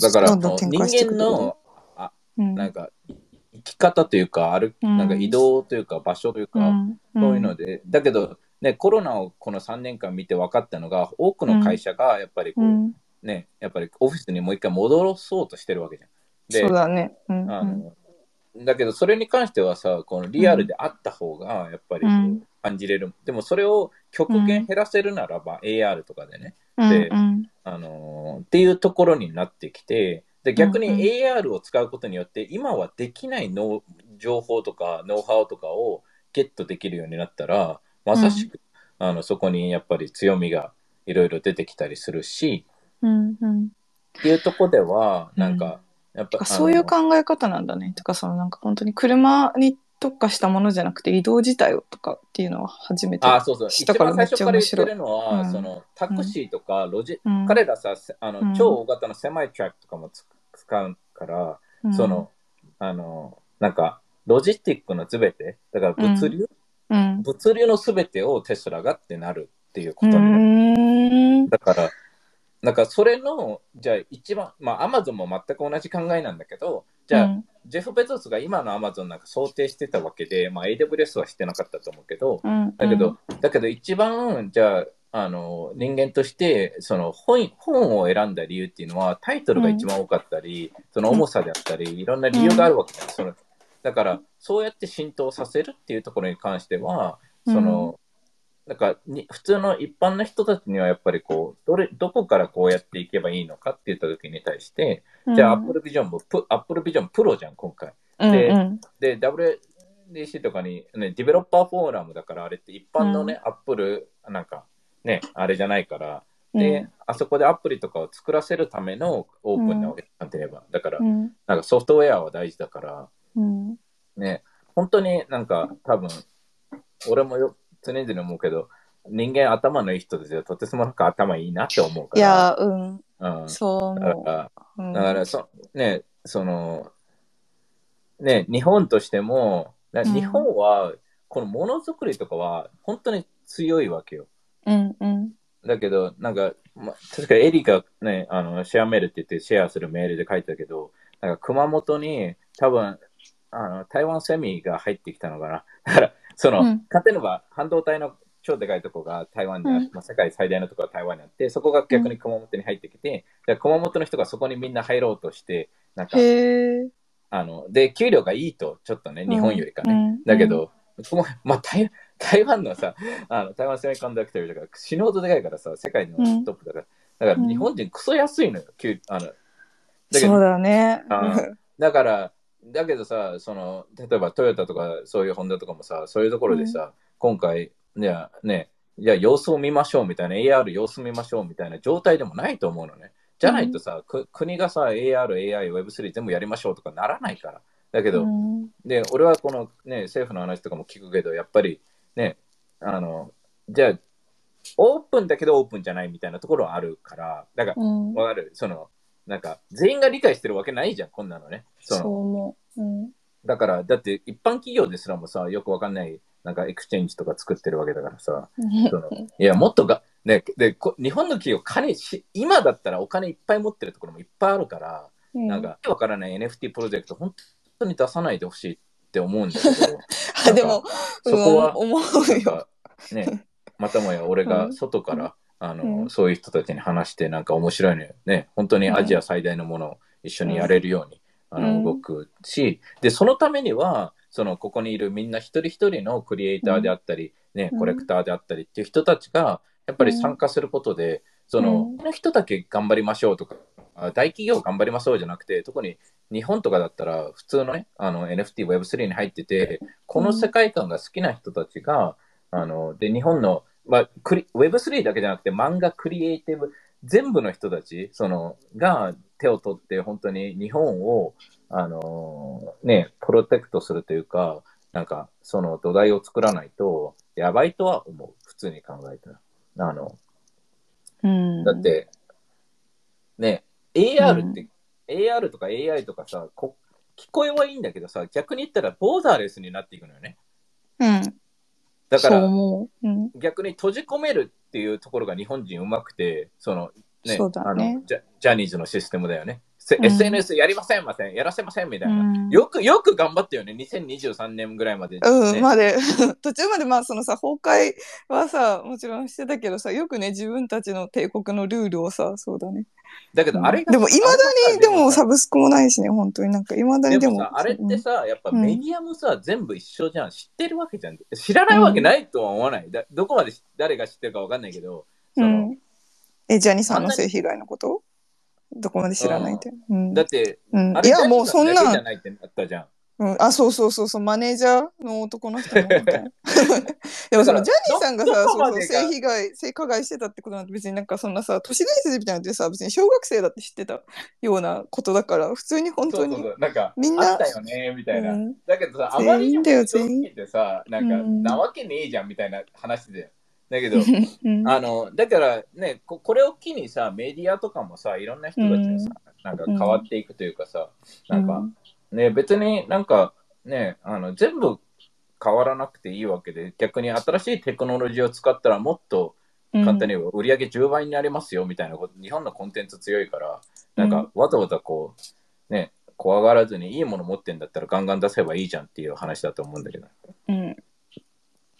B: だから、
A: どんどん展
B: 人間の、あ
A: うん
B: なんか、い生き方というか、歩
A: うん
B: なんか移動というか、場所というか、
A: うん
B: そういうので、だけど、ね、コロナをこの3年間見て分かったのが、多くの会社がやっぱりこう、
A: うん。
B: ね、やっぱりオフィスにもう一回戻そうとしてるわけじゃん。で
A: そうだね。うん。
B: あのだけど、それに関してはさ、このリアルであった方がやっぱりう
A: ん
B: 感じれる。でも、それを極限減らせるならば、AR とかでね、
A: うん。
B: で
A: うん。
B: あのーっていうところになってきて、で逆に
A: うんうん
B: AR を使うことによって、今はできないノウ情報とかノウハウとかをゲットできるようになったら、まさしく、あのそこにやっぱり強みがいろいろ出てきたりするし、
A: うん。うん。
B: っていうところでは、
A: うん
B: なんか、やっぱ、
A: そういう考え方なんだね。とかそのなんか本当に車に特化したものじゃなくて移動自体をとかっていうのは初めて
B: あ、そうそう。一
A: 知ったから
B: 番最初から言ってるのは、
A: うん。
B: そのタクシーとかロジ、
A: うん。
B: 彼らさ、せあの、
A: うん。
B: 超大型の狭いトラックとかもつ使うから、
A: うん。
B: その、あの、なんか、ロジスティックのすべて、だから物流、
A: うん。
B: 物流のすべてをテスラがってなるっていうこ
A: う
B: とになる。
A: ん。
B: だから、なんかそれの、じゃあ一番、まあアマゾンも全く同じ考えなんだけど、じゃあ、
A: うん
B: ジェフ・ベゾスが今のアマゾンなんか想定してたわけで、まあ AWS はしてなかったと思うけど、
A: うん。
B: だけど、だけど一番、じゃあ、あの人間としてその本本を選んだ理由っていうのはタイトルが一番多かったり、その重さであったりいろんな理由があるわけだよ、そのだからそうやって浸透させるっていうところに関してはその、なんかに普通の一般の人たちにはやっぱりこうどれどこからこうやっていけばいいのかって言った時に対して、じゃあ Apple Vision もプ Apple Vision Pro じゃん今回。で
A: うん。
B: で、WDC とかに、ね、ディベロッパーフォーラムだから、あれって一般のね、アップル、なんか、ね、あれじゃないから、で、あそこでアプリとかを作らせるためのオープンなわけ、なんて言えば。だから、
A: うん。
B: なんかソフトウェアは大事だから、
A: うん。
B: ね、本当になんか多分、俺もよ常々思うけど、人間頭のいい人たちはとてつもなく頭いいなって思うから。
A: いや、うん、
B: うん、
A: そう思
B: だから、
A: う。うん
B: だからそ、ね、その、ね、日本としても、日本は、このものづくりとかは、本当に強いわけよ。
A: うんうん
B: だけど、なんか、ま、確かエリがね、あの、シェアメールって言ってシェアするメールで書いてたけど、なんか熊本に多分、あの、台湾セミが入ってきたのかな。だから、その、
A: うん。
B: 例えば半導体の超でかいとこが台湾で、
A: うん。
B: まあ、世界最大のところが台湾にあって、そこが逆に熊本に入ってきて、で熊本の人がそこにみんな入ろうとして、なんか。あの、で、給料がいいと、ちょっとね、日本よりかね。
A: うん。
B: だけど、まあ、台台湾のさ、あの台湾セミコンダクターとか死ぬほどでかいからさ、世界のトップだから、だから日本人クソ安いのよ、給あのだ
A: そうだね。
B: あだから、だけどさ、その、例えばトヨタとかそういうホンダとかもさ、そういうところでさ、今回、じゃあね、じゃあ様子を見ましょうみたいな、AR 様子見ましょうみたいな状態でもないと思うのね。じゃないとさ、く国がさ、AR、AI、Web3 全部やりましょうとかならないから。だけど、
A: うん。
B: で、俺はこのね、政府の話とかも聞くけど、やっぱりね、あの、じゃあ、オープンだけどオープンじゃないみたいなところはあるから、だから、
A: うん。
B: わかる？その、なんか、全員が理解してるわけないじゃん、こんなのね。そ
A: そう
B: の
A: 思う。うん。
B: だから、だって一般企業ですらもさ、よくわかんない、なんかエクスチェンジとか作ってるわけだからさ、その。いや、もっとが、ね、で、こ日本の企業、金し、今だったらお金いっぱい持ってるところもいっぱいあるから、なんか、わからない NFT プロジェクト、本当に出さないでほしいって思うんだけど、
A: あでも、
B: そこは
A: うん思
B: な
A: うんよ。
B: か、ね、またもや俺が外から、あの、
A: うん。
B: そういう人たちに話して、なんか面白いのよね。本当にアジア最大のものを一緒にやれるように、あ
A: うん。
B: の動くし、で、そのためには、その、ここにいるみんな一人一人のクリエイターであったり、ね、
A: うん。
B: コレクターであったりっていう人たちが、やっぱり参加することで、その、
A: うん。
B: この人だけ頑張りましょうとか、あ大企業頑張りましょうじゃなくて、特に日本とかだったら、普通のね、あの NFT、Web3 に入ってて、この世界観が好きな人たちが、あの、で、日本の、まあ、クリ Web3 だけじゃなくて、漫画クリエイティブ、全部の人たち、その、が手を取って、本当に日本を、あの、ね、プロテクトするというか、なんか、その土台を作らないと、やばいとは思う。普通に考えたら。あの、
A: うん
B: だって、ね、AR って、AR とか AI とかさこ、聞こえはいいんだけどさ、逆に言ったらボーダーレスになっていくのよね。
A: うん。
B: だから、
A: 思う。うん。
B: 逆に閉じ込めるっていうところが日本人うまくて、その、ね、
A: ね
B: あのジャジャニーズのシステムだよね。せ
A: うん。
B: SNS やりませんません、やらせませんみたいな。
A: うん。
B: よく、よく頑張ったよね、2023年ぐらいまで、ね。
A: うん、まで。途中までまあそのさ崩壊はさもちろんしてたけどさよくね自分たちの帝国のルールをさそうだね。
B: だけど、あれが
A: でもいまだにでも
B: さ
A: サブスクもないしね本当に。なんかいまだにでも。
B: でもさ、あれってさ、やっぱ
A: うん
B: メディアもさ、全部一緒じゃん。知ってるわけじゃん。知らないわけないとは思わない。だどこまでし誰が知ってるかわかんないけど、その
A: うん、えジャニーさんの性被害のこと？どこまで知らないって、う。ん。
B: だって、
A: うん。いやもうそん
B: ジャニーさだけじ
A: な
B: ゃないってなったじゃん。
A: うん、あそうそうそうそう。マネージャーの男の人も本当にでもそのジャニーさんがさそうそう性被害性加害してたってことなんて別になんかそんなさ都市伝説みたいなのってさ別に小学生だって知ってたようなことだから普通に本当に
B: そうそうそう。なんか、
A: みんな
B: あったよね、みたいな。
A: うん。
B: だけどさ、あまりにも正直てさ、なんか、
A: うん。
B: なわけねえじゃん、みたいな話で。だけど、
A: うん。
B: あの、だからねこ、これを機にさ、メディアとかもさ、いろんな人たちがさ、なんか変わっていくというかさ、なんか、ね、別になんかね、あの全部変わらなくていいわけで、逆に新しいテクノロジーを使ったらもっと
A: うん。
B: 簡単に売り上げ10倍になりますよみたいなこと、日本のコンテンツ強いから、なんかわざわざこう、ね、怖がらずにいいもの持ってんだったらガンガン出せばいいじゃんっていう話だと思うんだけど。
A: うん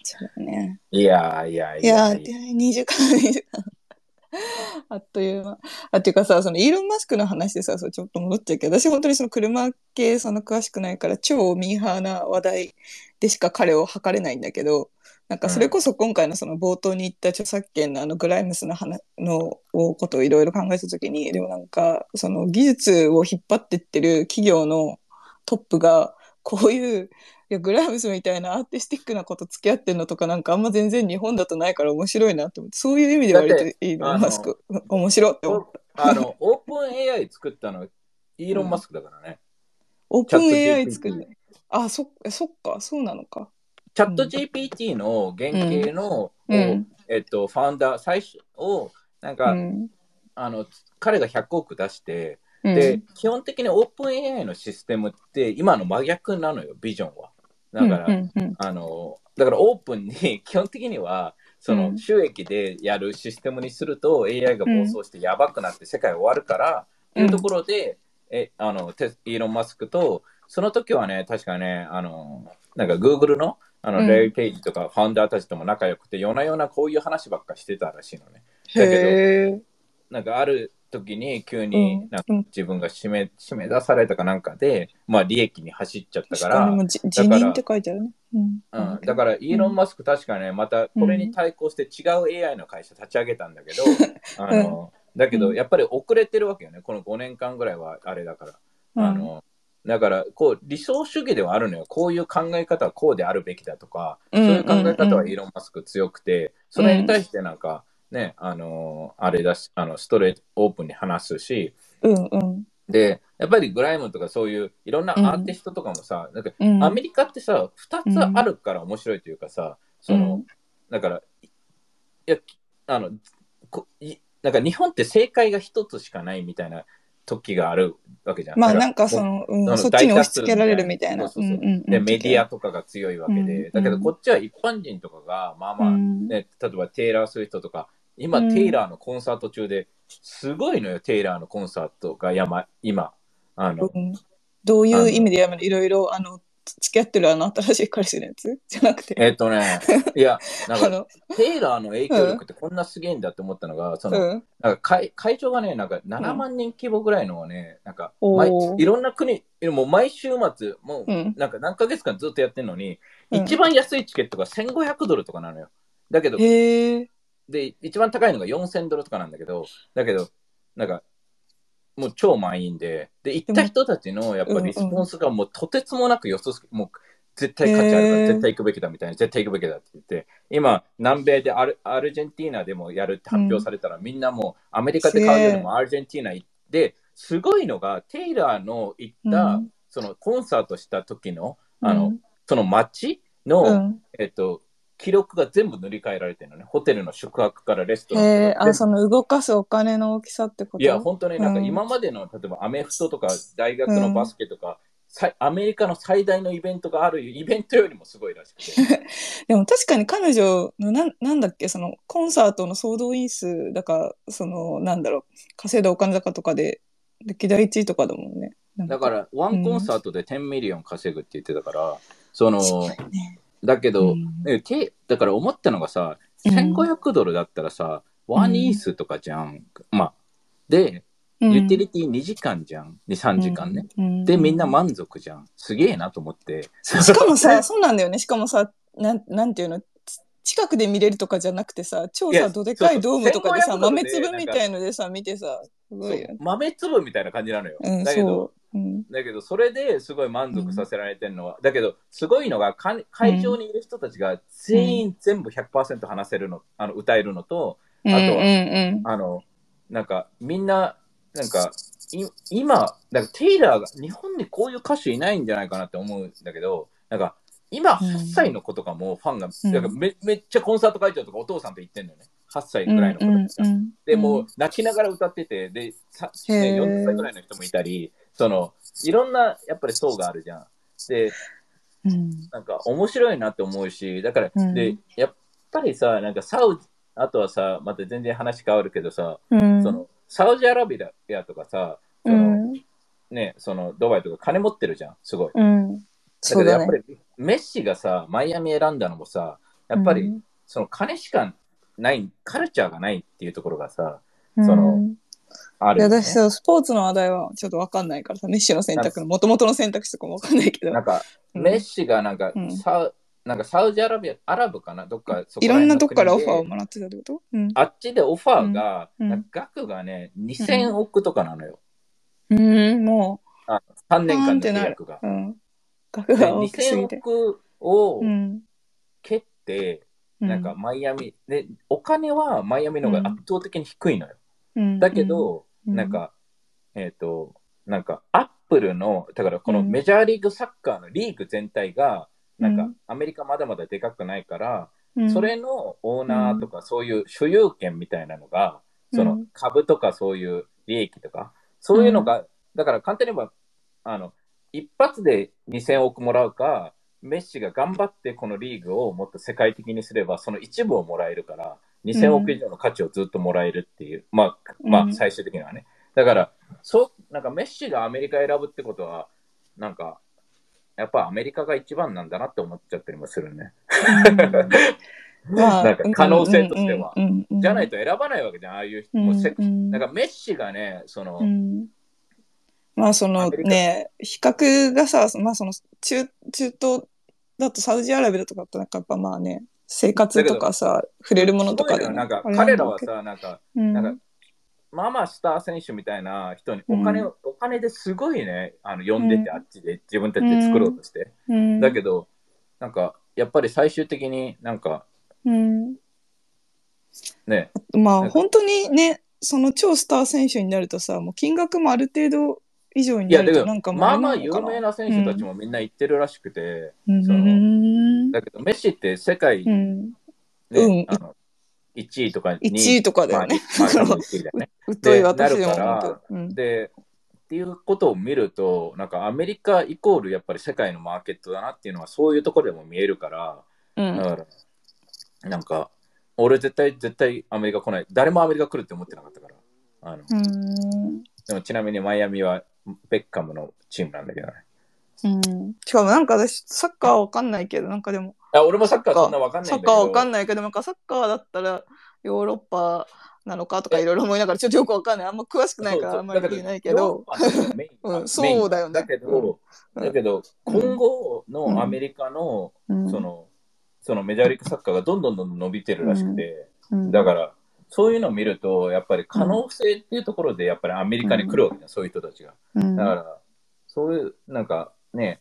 A: そうだね
B: いやーいやい
A: いや
B: や
A: ー、2時間、2時間。あっという間。あ、っていうかさ、そのイーロン・マスクの話でさ、そうちょっと戻っちゃうけど、私本当にその車系その詳しくないから、超ミーハーな話題でしか彼を測れないんだけど、なんかそれこそ今回のその冒頭に言った著作権のあのグライムスの話のことをいろいろ考えたときに、でもなんかその技術を引っ張ってってる企業のトップが、こういういやグライムスみたいなアーティスティックなこと付き合ってんのとかなんかあんま全然日本だとないから面白いなって思ってそういう意味で割といいの。
B: だって
A: マスク。面白い。って思った
B: あの、オープン AI 作ったの、イーロン・マスクだからね。
A: オープン AI 作るあそそっか。そうなのか。
B: チャット GPT の原型の、
A: うん。
B: えっと、ファウンダー、最初を、なんか、
A: うん。
B: あの、彼が100億出して、
A: うん。
B: で、基本的にオープン AI のシステムって今の真逆なのよ、ビジョンは。だから、
A: うんうん
B: あの、だからオープンに 基本的には、そうの
A: ん。
B: 収益でやるシステムにすると AI が暴走してやばくなって世界終わるから、っていうところで、え、あの、イーロン・マスクと、その時はね、確かね、あの、なんか Google の、あの、
A: うん。
B: レイ・ペイジとかファウンダーたちとも仲良くて、夜な夜なこういう話ばっかしてたらしいのね。だけどなんかある時に急に
A: うん。
B: なんか自分が締め締め出されたかなんかで、まあ利益に走っちゃったか、
A: ら。辞任って書いてあるね。うん。
B: うん、だからイーロン・マスク確かね、またこれに対抗して違う AI の会社立ち上げたんだけど、あのだけどやっぱり遅れてるわけよね、この5年間ぐらいはあれだから。
A: うん。
B: あのだからこう理想主義ではあるのよ、こういう考え方はこうであるべきだとか、
A: うん。
B: そういう考え方は
A: うん。
B: イーロン・マスク強くて、それに対してなんか、ね、あのーあれだし、あの、ストレート、オープンに話すし、
A: うんうん。
B: で、やっぱりグライムとかそういういろんなアーティストとかもさ、なんか
A: うん。
B: アメリカってさ、二つあるから面白いというかさ、その、だから、いや、あの、こいなんか日本って正解が一つしかないみたいな時があるわけじゃん。
A: まあなんかその、うんそっちに押し付けられるみたいな。
B: そうそうそう。
A: うんうんうん。
B: で、メディアとかが強いわけで、
A: うん
B: だけどこっちは一般人とかが、まあまあ、
A: うん。
B: ね、例えばテイラー・スウィフトとか、今、
A: うん
B: テイラーのコンサート中で、すごいのよ、テイラーのコンサートが山今。あの、
A: うんどういう意味でやめるいろいろ、あの、付き合ってるあの新しい彼氏のやつ？じゃなくて。
B: えっとね、いや、なんか、テイラーの影響力ってこんなすげえんだって思ったのが、その、
A: うん。
B: なんか会会場がね、なんか7万人規模ぐらいのね、なんか毎、いろんな国、もう毎週末、もう
A: うん
B: なんか何ヶ月間ずっとやってるのに、
A: うん
B: 一番安いチケットが1500ドルとかなのよ。だけど。で、一番高いのが4000ドルとかなんだけど、だけど、なんか、もう超満員で、で、行った人たちのやっぱリスポンスがもうとてつもなくよそす、もう絶対価値あるから絶対行くべきだみたいな、絶対行くべきだって言って、今、南米でアルアルゼンティーナでもやるって発表されたら、みんなもうアメリカで買うよりもアルゼンティーナ行って、すごいのが、テイラーの行った、
A: うん。
B: そのコンサートした時の、あの、
A: うん
B: その街の、
A: うん。
B: えっと、記録が全部塗り替えられてるのね。ホテルの宿泊からレストラン
A: へえ、あ、その動かすお金の大きさってこと？
B: いや、本当ね、なんか
A: うん
B: 今までの、例えばアメフトとか大学のバスケとか、さアメリカの最大のイベントがあるイベントよりもすごいらしくて。
A: でも確かに彼女のなんなんだっけ？そのコンサートの総動員数だかそのなんだろう稼いだお金高とかで歴代1位とかだもんね。なん
B: だから、 one concert で10 million 稼ぐって言ってたから、その、
A: そうだよね。
B: だけど、
A: うん
B: だから思ったのがさ、
A: うん
B: 1500ドルだったらさ、ワンイースとかじゃん。まあ、で、ユーティリティ2時間じゃん。2、3時間ね。
A: うん
B: で、みんな満足じゃん。すげえなと思って。
A: しかもさ、そうなんだよね。しかもさ、なんなんていうの、ち近くで見れるとかじゃなくてさ、超さ、どでかいドームとかでさ、
B: そうそう
A: 豆粒みたいのでさ、見てさ、すごいよね。
B: 豆粒みたいな感じなのよ。
A: うん、
B: だけど、
A: そう。うん、
B: だけど、それですごい満足させられてるのは、だけど、すごいのが、か会場にいる人たちが全員全部100%話せるの、あの歌えるのと、
A: うん、
B: あとは
A: うん、
B: あの、なんか、みんな、なんか、い今、なんかテイラーが、日本にこういう歌手いないんじゃないかなって思うんだけど、なんか、今、
A: うん
B: 8歳の子とかもファンが、
A: うん
B: なんかめめっちゃコンサート会場とかお父さんと行ってんのよね。8歳
A: うん。
B: ぐらいの子
A: うん、
B: たちが。
A: うん。
B: でもう泣きながら歌ってて、で、さね、
A: へー
B: 40歳ぐらいの人もいたり、その、いろんなやっぱり層があるじゃん。で、
A: うん、
B: なんか面白いなって思うし、だから、
A: うん
B: で、やっぱりさ、なんかサウジ、あとはさ、また全然話変わるけどさ、
A: うん。
B: その、サウジアラビアとかさ、その、
A: うん、
B: ね、その、ドバイとか金持ってるじゃん、すごい。
A: うん。
B: だけどやっぱ。り、メッシがさ、マイアミ選んだのもさ、やっぱり、
A: うん
B: その金しかない、カルチャーがないっていうところがさ、
A: うん
B: そのあ
A: いや、
B: るよね、
A: 私さ、スポーツの話題はちょっとわかんないからさ、メッシの選択の、もともとの選択肢とかもわかんないけど
B: なん。か、
A: うん
B: メッシがなんか、
A: うん
B: サウなんかサウジアラビア、アラブかな、どっかそこ
A: いろんなとこからオファーをもらってたってこと？うん。
B: あっちでオファーが、
A: うん
B: 額がね、2000億とかなのよ。
A: うん、も
B: 3年間の契約が。
A: う、うん。額
B: で
A: が大きす
B: 2000
A: ぎて。
B: 億を
A: うん。
B: 蹴って、
A: う
B: なんか、マイアミ、で、お金はマイアミの方が圧倒的に低いのよ。
A: うん
B: だけ、ど、
A: うん。
B: なん、か、えっ、と、なんか、アップルの、だからこの
A: うん。
B: メジャーリーグサッカーのリーグ全体が、なんか
A: うん、
B: アメリカまだまだでかくないから、
A: うん。
B: それのオーナーとかそういう所有権みたいなのが、その
A: うん。
B: 株とかそういう利益とか、そういうのが、だから簡単に言えば、あの、一発で2000億もらうか、メッシが頑張ってこのリーグをもっと世界的にすれば、その一部をもらえるから、2000億以上の価値をずっともらえるっていう、まあ、まあ、
A: うん
B: 最終的にはね。だから、そう、なんかメッシがアメリカ選ぶってことは、なんか、やっぱアメリカが一番なんだなって思っちゃったりもするね。
A: まあ
B: なんか可能性としては。
A: うんうんうん
B: じゃないと選ばないわけじゃん、ああいう人。
A: うん
B: もなんかメッシがね、その、
A: うんまあそのね、比較がさ、まあその中、中東だとサウジアラビアとかってなんかやっぱまあね、生活とかさ、触れるものとかでね、
B: なんか彼らはさ、なんか、
A: うん。
B: なんかまあまあスター選手みたいな人にお金を、お金ですごいね、あの呼んでて、
A: うん。
B: あっちで自分たちで作ろうとして。
A: うん。
B: だけど、なんか、やっぱり最終的になんか、
A: うん。
B: ね。
A: まあ本当にね、その超スター選手になるとさ、もう金額もある程度以上になるとなんか、
B: まあまあ有名な選手たちもみんな言ってるらしくて、
A: うん。
B: だけどメッシって世界、ね
A: うん。うん。
B: あの1位とか2
A: 1位とかだよね。
B: まあ、まあ多分1位だよね。
A: 疎い私でも
B: なるからで、っていうことを見ると、なんかアメリカイコールやっぱり世界のマーケットだなっていうのはそういうところでも見えるから、
A: うん。
B: だから、なんか、俺絶対絶対アメリカ来ない。誰もアメリカ来るって思ってなかったから。あの。
A: うん。
B: でもちなみにマイアミはベッカムのチームなんだけどね。
A: うんしかもなんか私、サッカーわかんないけど、なんかでも、
B: あ俺もサッカーそんなわかんないんだけど。
A: サッカーわかんないけど、なんかサッカーだったらヨーロッパなのかとかいろいろ思いながら、ちょっとよくわかんない。あんま詳しくないからあんまり言えないけど。そうだよね
B: だけど、
A: うん
B: だけど、今後のアメリカの、
A: うん
B: その、そのメジャーリーグサッカーがどんどんどんどん伸びてるらしくて、
A: うん
B: だから、そういうのを見ると、やっぱり可能性っていうところで、やっぱりアメリカに来るわけだ、そういう人たちが。
A: うん
B: だから、そういう、なんかね、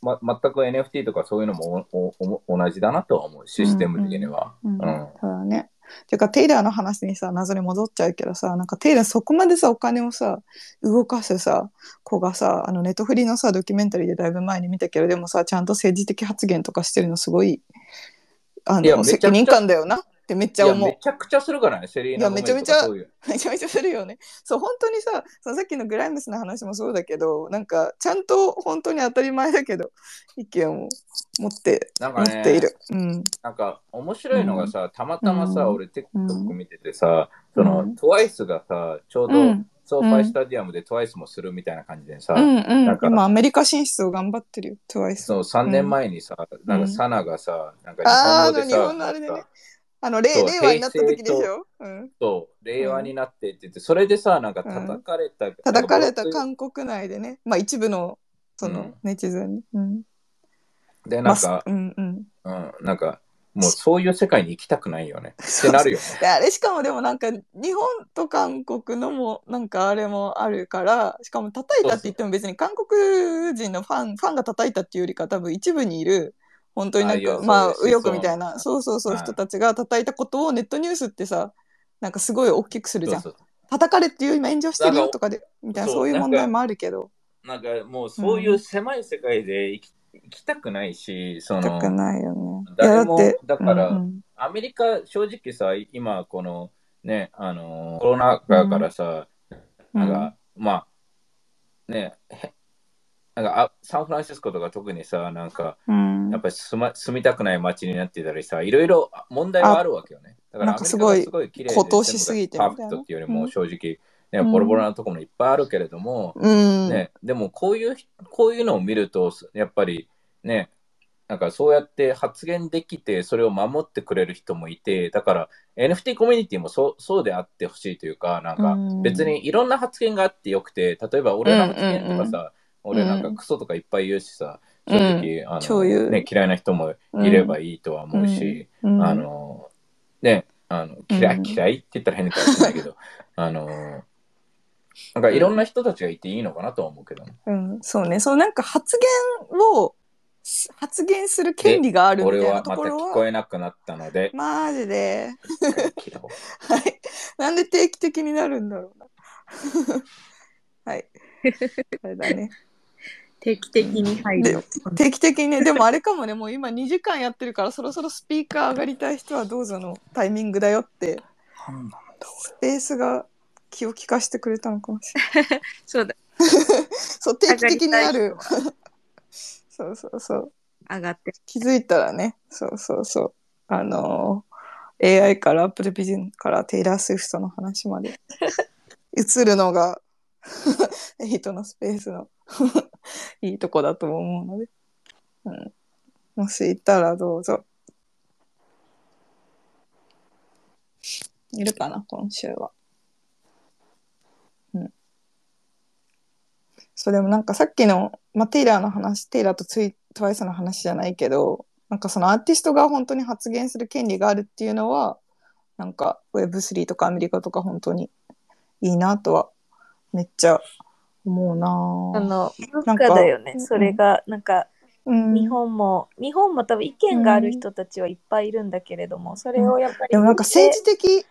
B: ま、全く NFT とかそういうのもおおお同じだなとは思う、システム的には。
A: うん
B: うん
A: そうだね。てか、テイラーの話にさ、謎に戻っちゃうけどさ、なんかテイラーそこまでさ、お金をさ、動かすさ、子がさ、あの、ネットフリのさ、ドキュメンタリーでだいぶ前に見たけど、でもさ、ちゃんと政治的発言とかしてるのすごい、あの、責任感だよなってめっちゃ思う
B: め。ちゃくちゃするからね、セリーナ・
A: いや
B: ゴメズとか
A: めちゃめちゃ。めちゃめちゃするよね。そう、本当にさ、そのさっきのグライムスの話もそうだけど、なんか、ちゃんと本当に当たり前だけど、意見を持って、持
B: なんかね
A: っている。うん。
B: なんか面白いのがさ、たまたまさ、
A: うん
B: 俺 TikTok 見ててさ、その
A: うん
B: TWICE がさ、ちょうど
A: うん
B: ソーファイスタジアムで TWICE もするみたいな感じでさ、
A: うんうん
B: なん。か
A: 今、アメリカ進出を頑張ってるよ、TWICE。
B: そう3年前にさ、なんかサナがさ、なんか
A: あー
B: 日本語でさ、
A: あの日本のあれでね
B: なんか
A: あの、令令和になった時でしょ？うん。
B: そう、令和になってって言って、それでさ、なんか叩かれた。
A: 叩かれた韓国内でね、まあ一部の、その
B: うん、
A: ネチズンに。うん。
B: で、
A: まあ
B: なんか、
A: うんうん。
B: うん、なんか、もうそういう世界に行きたくないよね。ってなるよね。
A: であれしかもでもなんか日本と韓国のもなんかあれもあるからしかも叩いたって言っても別に韓国人のファンファンが叩いたっていうよりか多分一部にいる本当になんかまあ右翼みたいな。そうそうそう
B: はい。
A: 人たちが叩いたことをネットニュースってさなんかすごい大きくするじゃん。叩かれっていう今炎上してるよとかでみたいな
B: そう
A: いう問題もあるけど。
B: なんかもうそういう狭い世界で生き,、生きたくないし、そ
A: 痛く
B: の、
A: ないよね。
B: 誰も
A: だって
B: だからアメリカ正直さ、今このね、あのコロナ禍からさ、なんか、まあ、ね、へなんかあサンフランシスコとか特にさ、なんか、
A: うん。
B: やっぱり住,、ま、住みたくない街になってたりさ、いろいろ問題はあるわけよね。だからアメリカがすごい綺麗で
A: 高騰しすぎて
B: パーフェクトっていうよりも
A: うん。
B: 正直、
A: うん。
B: ね、ボロボロなところもいっぱいあるけれども、
A: うん。
B: ね、でもこういう、こういうのを見ると、やっぱりね、なんかそうやって発言できて、それを守ってくれる人もいて、だから NFT コミュニティもそうそうであってほしいというか、なんか
A: うん。
B: 別にいろんな発言があってよくて、例えば俺の発言とかさ、
A: うん
B: 俺なんかクソとかいっぱい言うしさ、正直、あのね、嫌いな人もいればいいとは思うし、
A: うん
B: あの、ね、あの嫌い、
A: うん
B: 嫌いって言ったら変かもしれないけど、あの、なんかいろんな人たちがいていいのかなとは思うけどね。
A: うん、そうね。そうなんか発言をす発言する権利があるみたいなところは。
B: 聞こえなくなったので、
A: マジで。はい。なんで定期的になるんだろうな。はい。あれだね。
C: 定期的に入るの。
A: 定期的にね、でもあれかもね、もう今2時間やってるから、そろそろスピーカー上がりたい人はどうぞのタイミングだよって、スペースが気を利かしてくれたのかもしれない。
C: そうだ。
A: そう、定期的にあるそうそうそう。
C: 上がって。
A: 気づいたらね、そうそうそう。あのー AI から Apple Vision からテイラー・スウィフトの話まで 映るのがエイトのスペースの いいとこだと思うので、うん、もしいたらどうぞ。いるかな、今週は。うん。そう、でもなんかさっきの、まあ、テイラーの話、テイラーとツイトワイスの話じゃないけど、なんかそのアーティストが本当に発言する権利があるっていうのは、なんか Web3 とかアメリカとか本当にいいなとはめっちゃ思うなぁ
C: あの、
A: なんか
C: 文化だよね。
A: う。ん
C: それが、なんか、
A: うん。
D: 日本も、日本も多分意見がある人たちはいっぱいいるんだけれども、それをやっぱり
A: でもなんか政治的、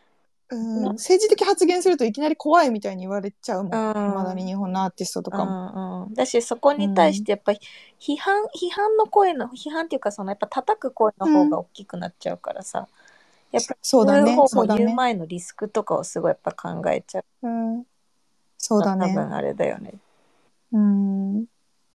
A: うん、政治的発言するといきなり怖いみたいに言われちゃうもん。
D: うん。
A: まだに日本のアーティストとかも。
D: うんうん、だしそこに対してやっぱり批判、批判の声の批判っていうかそのやっぱ叩く声の方が大きくなっちゃうからさ、やっぱり
A: そうだね。
D: 言う方言う前のリスクとかをすごいやっぱ考えちゃう。
A: うん、そうだね。
D: 多分あれだよね。
A: うん。